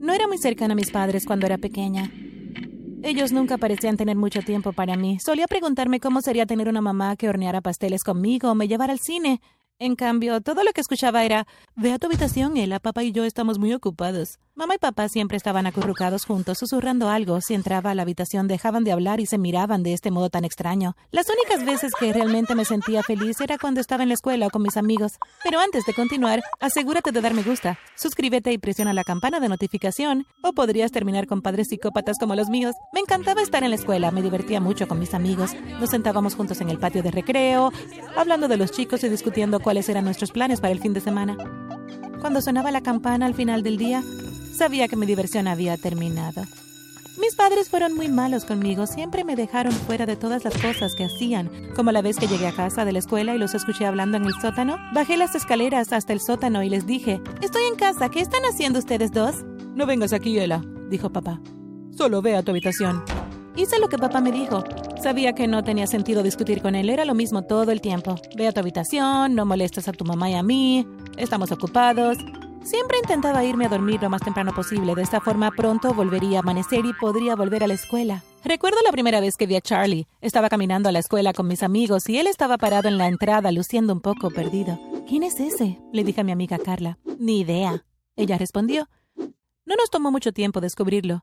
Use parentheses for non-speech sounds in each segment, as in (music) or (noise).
No era muy cercana a mis padres cuando era pequeña. Ellos nunca parecían tener mucho tiempo para mí. Solía preguntarme cómo sería tener una mamá que horneara pasteles conmigo o me llevara al cine. En cambio, todo lo que escuchaba era, ve a tu habitación, Ella, papá y yo estamos muy ocupados. Mamá y papá siempre estaban acurrucados juntos, susurrando algo. Si entraba a la habitación, dejaban de hablar y se miraban de este modo tan extraño. Las únicas veces que realmente me sentía feliz era cuando estaba en la escuela o con mis amigos. Pero antes de continuar, asegúrate de dar me gusta, suscríbete y presiona la campana de notificación, o podrías terminar con padres psicópatas como los míos. Me encantaba estar en la escuela, me divertía mucho con mis amigos. Nos sentábamos juntos en el patio de recreo, hablando de los chicos y discutiendo cuáles eran nuestros planes para el fin de semana. Cuando sonaba la campana al final del día, sabía que mi diversión había terminado. Mis padres fueron muy malos conmigo, siempre me dejaron fuera de todas las cosas que hacían, como la vez que llegué a casa de la escuela y los escuché hablando en el sótano. Bajé las escaleras hasta el sótano y les dije, Estoy en casa, ¿qué están haciendo ustedes dos? No vengas aquí, Ella, dijo papá. Solo ve a tu habitación. Hice lo que papá me dijo. Sabía que no tenía sentido discutir con él, era lo mismo todo el tiempo. Ve a tu habitación, no molestes a tu mamá y a mí, estamos ocupados. Siempre intentaba irme a dormir lo más temprano posible, de esta forma pronto volvería a amanecer y podría volver a la escuela. Recuerdo la primera vez que vi a Charlie. Estaba caminando a la escuela con mis amigos y él estaba parado en la entrada luciendo un poco perdido. ¿Quién es ese? le dije a mi amiga Carla. Ni idea. Ella respondió. No nos tomó mucho tiempo descubrirlo.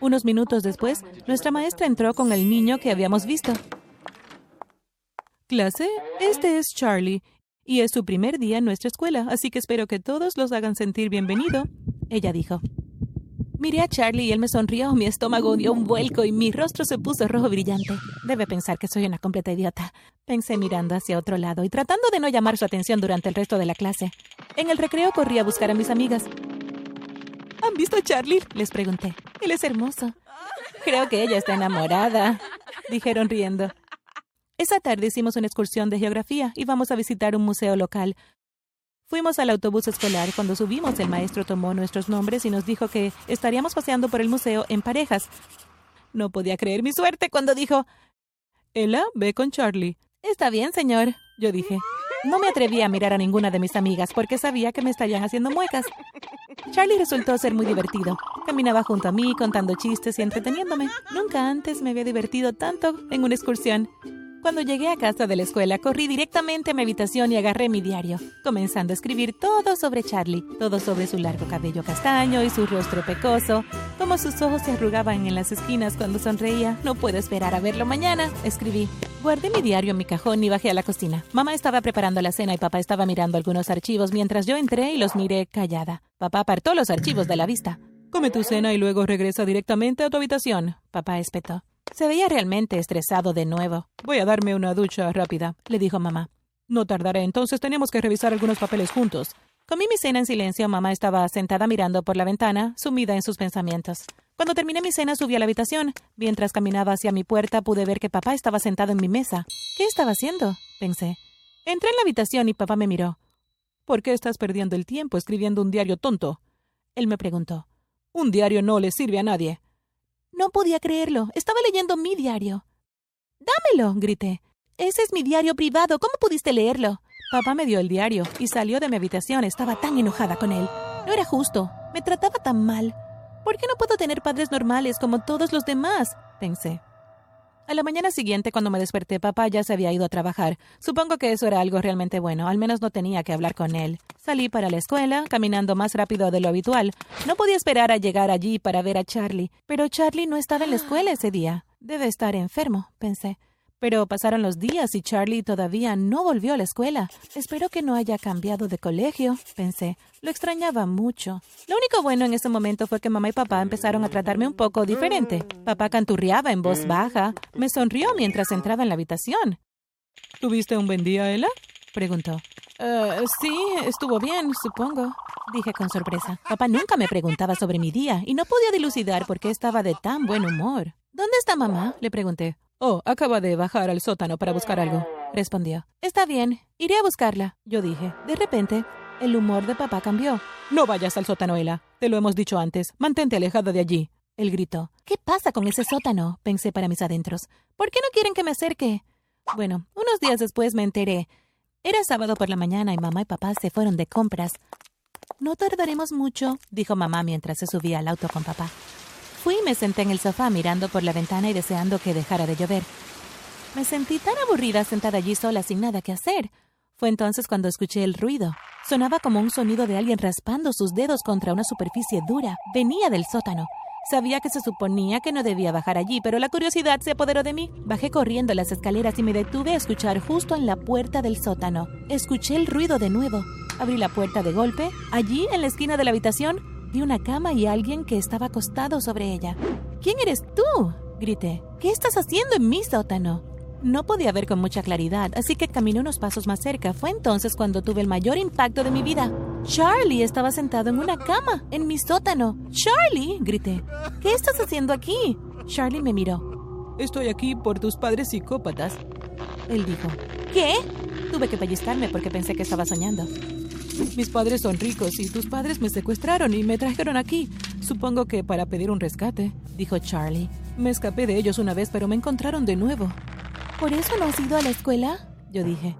Unos minutos después, nuestra maestra entró con el niño que habíamos visto. Clase, este es Charlie, y es su primer día en nuestra escuela, así que espero que todos los hagan sentir bienvenido, ella dijo. Miré a Charlie y él me sonrió, mi estómago dio un vuelco y mi rostro se puso rojo brillante. Debe pensar que soy una completa idiota. Pensé mirando hacia otro lado y tratando de no llamar su atención durante el resto de la clase. En el recreo corrí a buscar a mis amigas. ¿Han visto a Charlie? Les pregunté. Él es hermoso. Creo que ella está enamorada, dijeron riendo. Esa tarde hicimos una excursión de geografía y vamos a visitar un museo local. Fuimos al autobús escolar. Cuando subimos, el maestro tomó nuestros nombres y nos dijo que estaríamos paseando por el museo en parejas. No podía creer mi suerte cuando dijo, Ella, ve con Charlie. Está bien, señor, yo dije. No me atreví a mirar a ninguna de mis amigas porque sabía que me estarían haciendo muecas. Charlie resultó ser muy divertido. Caminaba junto a mí contando chistes y entreteniéndome. Nunca antes me había divertido tanto en una excursión. Cuando llegué a casa de la escuela, corrí directamente a mi habitación y agarré mi diario, comenzando a escribir todo sobre Charlie, todo sobre su largo cabello castaño y su rostro pecoso, como sus ojos se arrugaban en las esquinas cuando sonreía. No puedo esperar a verlo mañana, escribí. Guardé mi diario en mi cajón y bajé a la cocina. Mamá estaba preparando la cena y papá estaba mirando algunos archivos mientras yo entré y los miré callada. Papá apartó los archivos de la vista. Come tu cena y luego regresa directamente a tu habitación, papá espetó. Se veía realmente estresado de nuevo. Voy a darme una ducha rápida, le dijo mamá. No tardaré, entonces tenemos que revisar algunos papeles juntos. Comí mi cena en silencio. Mamá estaba sentada mirando por la ventana, sumida en sus pensamientos. Cuando terminé mi cena subí a la habitación. Mientras caminaba hacia mi puerta pude ver que papá estaba sentado en mi mesa. ¿Qué estaba haciendo? pensé. Entré en la habitación y papá me miró. ¿Por qué estás perdiendo el tiempo escribiendo un diario tonto? Él me preguntó. Un diario no le sirve a nadie. No podía creerlo. Estaba leyendo mi diario. Dámelo, grité. Ese es mi diario privado. ¿Cómo pudiste leerlo? Papá me dio el diario y salió de mi habitación. Estaba tan enojada con él. No era justo. Me trataba tan mal. ¿Por qué no puedo tener padres normales como todos los demás? pensé. A la mañana siguiente, cuando me desperté, papá ya se había ido a trabajar. Supongo que eso era algo realmente bueno, al menos no tenía que hablar con él. Salí para la escuela, caminando más rápido de lo habitual. No podía esperar a llegar allí para ver a Charlie, pero Charlie no estaba en la escuela ese día. Debe estar enfermo, pensé. Pero pasaron los días y Charlie todavía no volvió a la escuela. Espero que no haya cambiado de colegio, pensé. Lo extrañaba mucho. Lo único bueno en ese momento fue que mamá y papá empezaron a tratarme un poco diferente. Papá canturreaba en voz baja. Me sonrió mientras entraba en la habitación. ¿Tuviste un buen día, Ella? preguntó. Eh, sí, estuvo bien, supongo, dije con sorpresa. Papá nunca me preguntaba sobre mi día y no podía dilucidar por qué estaba de tan buen humor. ¿Dónde está mamá? le pregunté. Oh, acaba de bajar al sótano para buscar algo, respondió. Está bien, iré a buscarla, yo dije. De repente, el humor de papá cambió. No vayas al sótano, Ella. Te lo hemos dicho antes. Mantente alejada de allí. Él gritó. ¿Qué pasa con ese sótano? pensé para mis adentros. ¿Por qué no quieren que me acerque? Bueno, unos días después me enteré. Era sábado por la mañana y mamá y papá se fueron de compras. No tardaremos mucho, dijo mamá mientras se subía al auto con papá. Fui y me senté en el sofá mirando por la ventana y deseando que dejara de llover. Me sentí tan aburrida sentada allí sola sin nada que hacer. Fue entonces cuando escuché el ruido. Sonaba como un sonido de alguien raspando sus dedos contra una superficie dura. Venía del sótano. Sabía que se suponía que no debía bajar allí, pero la curiosidad se apoderó de mí. Bajé corriendo las escaleras y me detuve a escuchar justo en la puerta del sótano. Escuché el ruido de nuevo. Abrí la puerta de golpe. Allí, en la esquina de la habitación, vi una cama y alguien que estaba acostado sobre ella. ¿Quién eres tú? grité. ¿Qué estás haciendo en mi sótano? No podía ver con mucha claridad, así que caminé unos pasos más cerca. Fue entonces cuando tuve el mayor impacto de mi vida. Charlie estaba sentado en una cama, en mi sótano. Charlie, grité. ¿Qué estás haciendo aquí? Charlie me miró. Estoy aquí por tus padres psicópatas. Él dijo. ¿Qué? Tuve que pellizcarme porque pensé que estaba soñando. Mis padres son ricos y tus padres me secuestraron y me trajeron aquí. Supongo que para pedir un rescate, dijo Charlie. Me escapé de ellos una vez, pero me encontraron de nuevo. ¿Por eso no has ido a la escuela? Yo dije.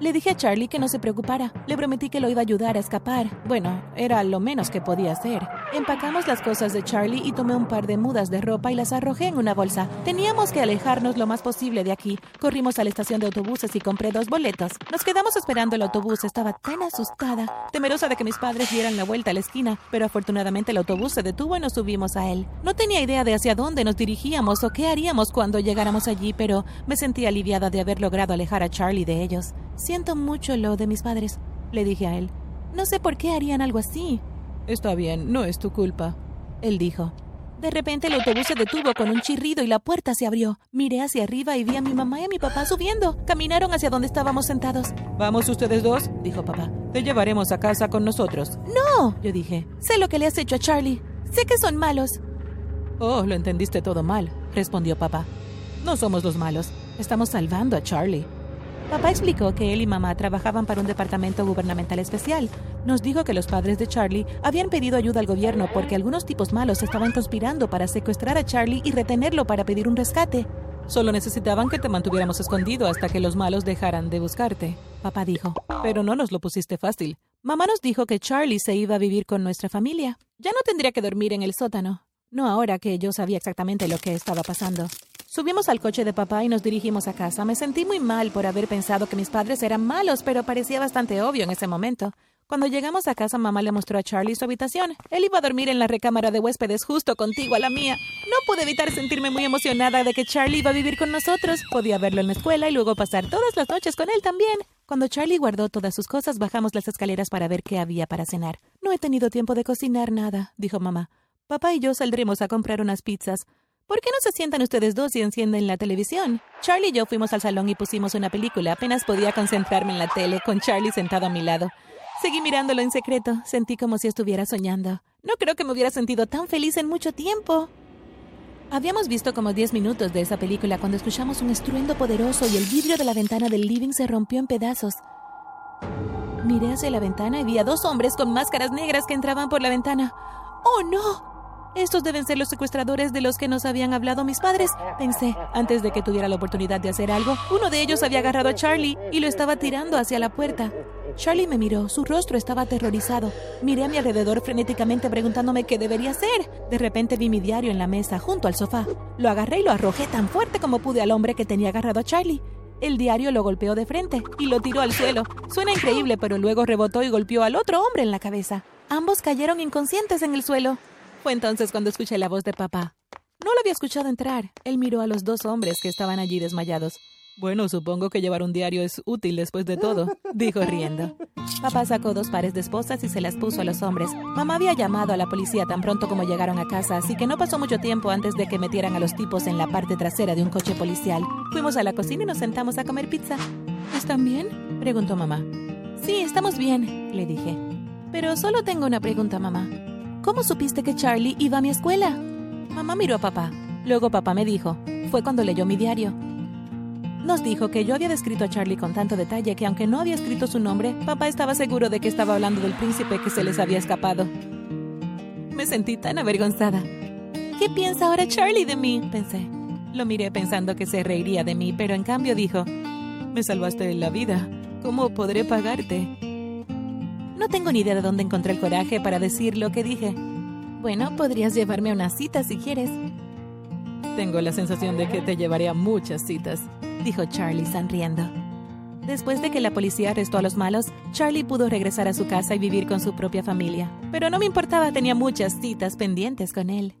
Le dije a Charlie que no se preocupara. Le prometí que lo iba a ayudar a escapar. Bueno, era lo menos que podía hacer. Empacamos las cosas de Charlie y tomé un par de mudas de ropa y las arrojé en una bolsa. Teníamos que alejarnos lo más posible de aquí. Corrimos a la estación de autobuses y compré dos boletos. Nos quedamos esperando el autobús. Estaba tan asustada, temerosa de que mis padres dieran la vuelta a la esquina, pero afortunadamente el autobús se detuvo y nos subimos a él. No tenía idea de hacia dónde nos dirigíamos o qué haríamos cuando llegáramos allí, pero me sentí aliviada de haber logrado alejar a Charlie de ellos. Siento mucho lo de mis padres, le dije a él. No sé por qué harían algo así. Está bien, no es tu culpa, él dijo. De repente el autobús se detuvo con un chirrido y la puerta se abrió. Miré hacia arriba y vi a mi mamá y a mi papá subiendo. Caminaron hacia donde estábamos sentados. Vamos ustedes dos, dijo papá. Te llevaremos a casa con nosotros. No, yo dije. Sé lo que le has hecho a Charlie. Sé que son malos. Oh, lo entendiste todo mal, respondió papá. No somos los malos. Estamos salvando a Charlie. Papá explicó que él y mamá trabajaban para un departamento gubernamental especial. Nos dijo que los padres de Charlie habían pedido ayuda al gobierno porque algunos tipos malos estaban conspirando para secuestrar a Charlie y retenerlo para pedir un rescate. Solo necesitaban que te mantuviéramos escondido hasta que los malos dejaran de buscarte, papá dijo. Pero no nos lo pusiste fácil. Mamá nos dijo que Charlie se iba a vivir con nuestra familia. Ya no tendría que dormir en el sótano. No ahora que yo sabía exactamente lo que estaba pasando. Subimos al coche de papá y nos dirigimos a casa. Me sentí muy mal por haber pensado que mis padres eran malos, pero parecía bastante obvio en ese momento. Cuando llegamos a casa, mamá le mostró a Charlie su habitación. Él iba a dormir en la recámara de huéspedes justo contigo a la mía. No pude evitar sentirme muy emocionada de que Charlie iba a vivir con nosotros. Podía verlo en la escuela y luego pasar todas las noches con él también. Cuando Charlie guardó todas sus cosas, bajamos las escaleras para ver qué había para cenar. No he tenido tiempo de cocinar nada, dijo mamá. Papá y yo saldremos a comprar unas pizzas. ¿Por qué no se sientan ustedes dos y encienden la televisión? Charlie y yo fuimos al salón y pusimos una película. Apenas podía concentrarme en la tele, con Charlie sentado a mi lado. Seguí mirándolo en secreto. Sentí como si estuviera soñando. No creo que me hubiera sentido tan feliz en mucho tiempo. Habíamos visto como diez minutos de esa película cuando escuchamos un estruendo poderoso y el vidrio de la ventana del living se rompió en pedazos. Miré hacia la ventana y vi a dos hombres con máscaras negras que entraban por la ventana. ¡Oh, no! Estos deben ser los secuestradores de los que nos habían hablado mis padres, pensé. Antes de que tuviera la oportunidad de hacer algo, uno de ellos había agarrado a Charlie y lo estaba tirando hacia la puerta. Charlie me miró, su rostro estaba aterrorizado. Miré a mi alrededor frenéticamente preguntándome qué debería hacer. De repente vi mi diario en la mesa, junto al sofá. Lo agarré y lo arrojé tan fuerte como pude al hombre que tenía agarrado a Charlie. El diario lo golpeó de frente y lo tiró al suelo. Suena increíble, pero luego rebotó y golpeó al otro hombre en la cabeza. Ambos cayeron inconscientes en el suelo. Fue entonces cuando escuché la voz de papá. No lo había escuchado entrar. Él miró a los dos hombres que estaban allí desmayados. Bueno, supongo que llevar un diario es útil después de todo, (laughs) dijo riendo. Papá sacó dos pares de esposas y se las puso a los hombres. Mamá había llamado a la policía tan pronto como llegaron a casa, así que no pasó mucho tiempo antes de que metieran a los tipos en la parte trasera de un coche policial. Fuimos a la cocina y nos sentamos a comer pizza. ¿Están bien? preguntó mamá. Sí, estamos bien, le dije. Pero solo tengo una pregunta, mamá. ¿Cómo supiste que Charlie iba a mi escuela? Mamá miró a papá. Luego papá me dijo. Fue cuando leyó mi diario. Nos dijo que yo había descrito a Charlie con tanto detalle que aunque no había escrito su nombre, papá estaba seguro de que estaba hablando del príncipe que se les había escapado. Me sentí tan avergonzada. ¿Qué piensa ahora Charlie de mí? pensé. Lo miré pensando que se reiría de mí, pero en cambio dijo, Me salvaste la vida. ¿Cómo podré pagarte? No tengo ni idea de dónde encontré el coraje para decir lo que dije. Bueno, podrías llevarme a una cita si quieres. Tengo la sensación de que te llevaré a muchas citas, dijo Charlie sonriendo. Después de que la policía arrestó a los malos, Charlie pudo regresar a su casa y vivir con su propia familia. Pero no me importaba, tenía muchas citas pendientes con él.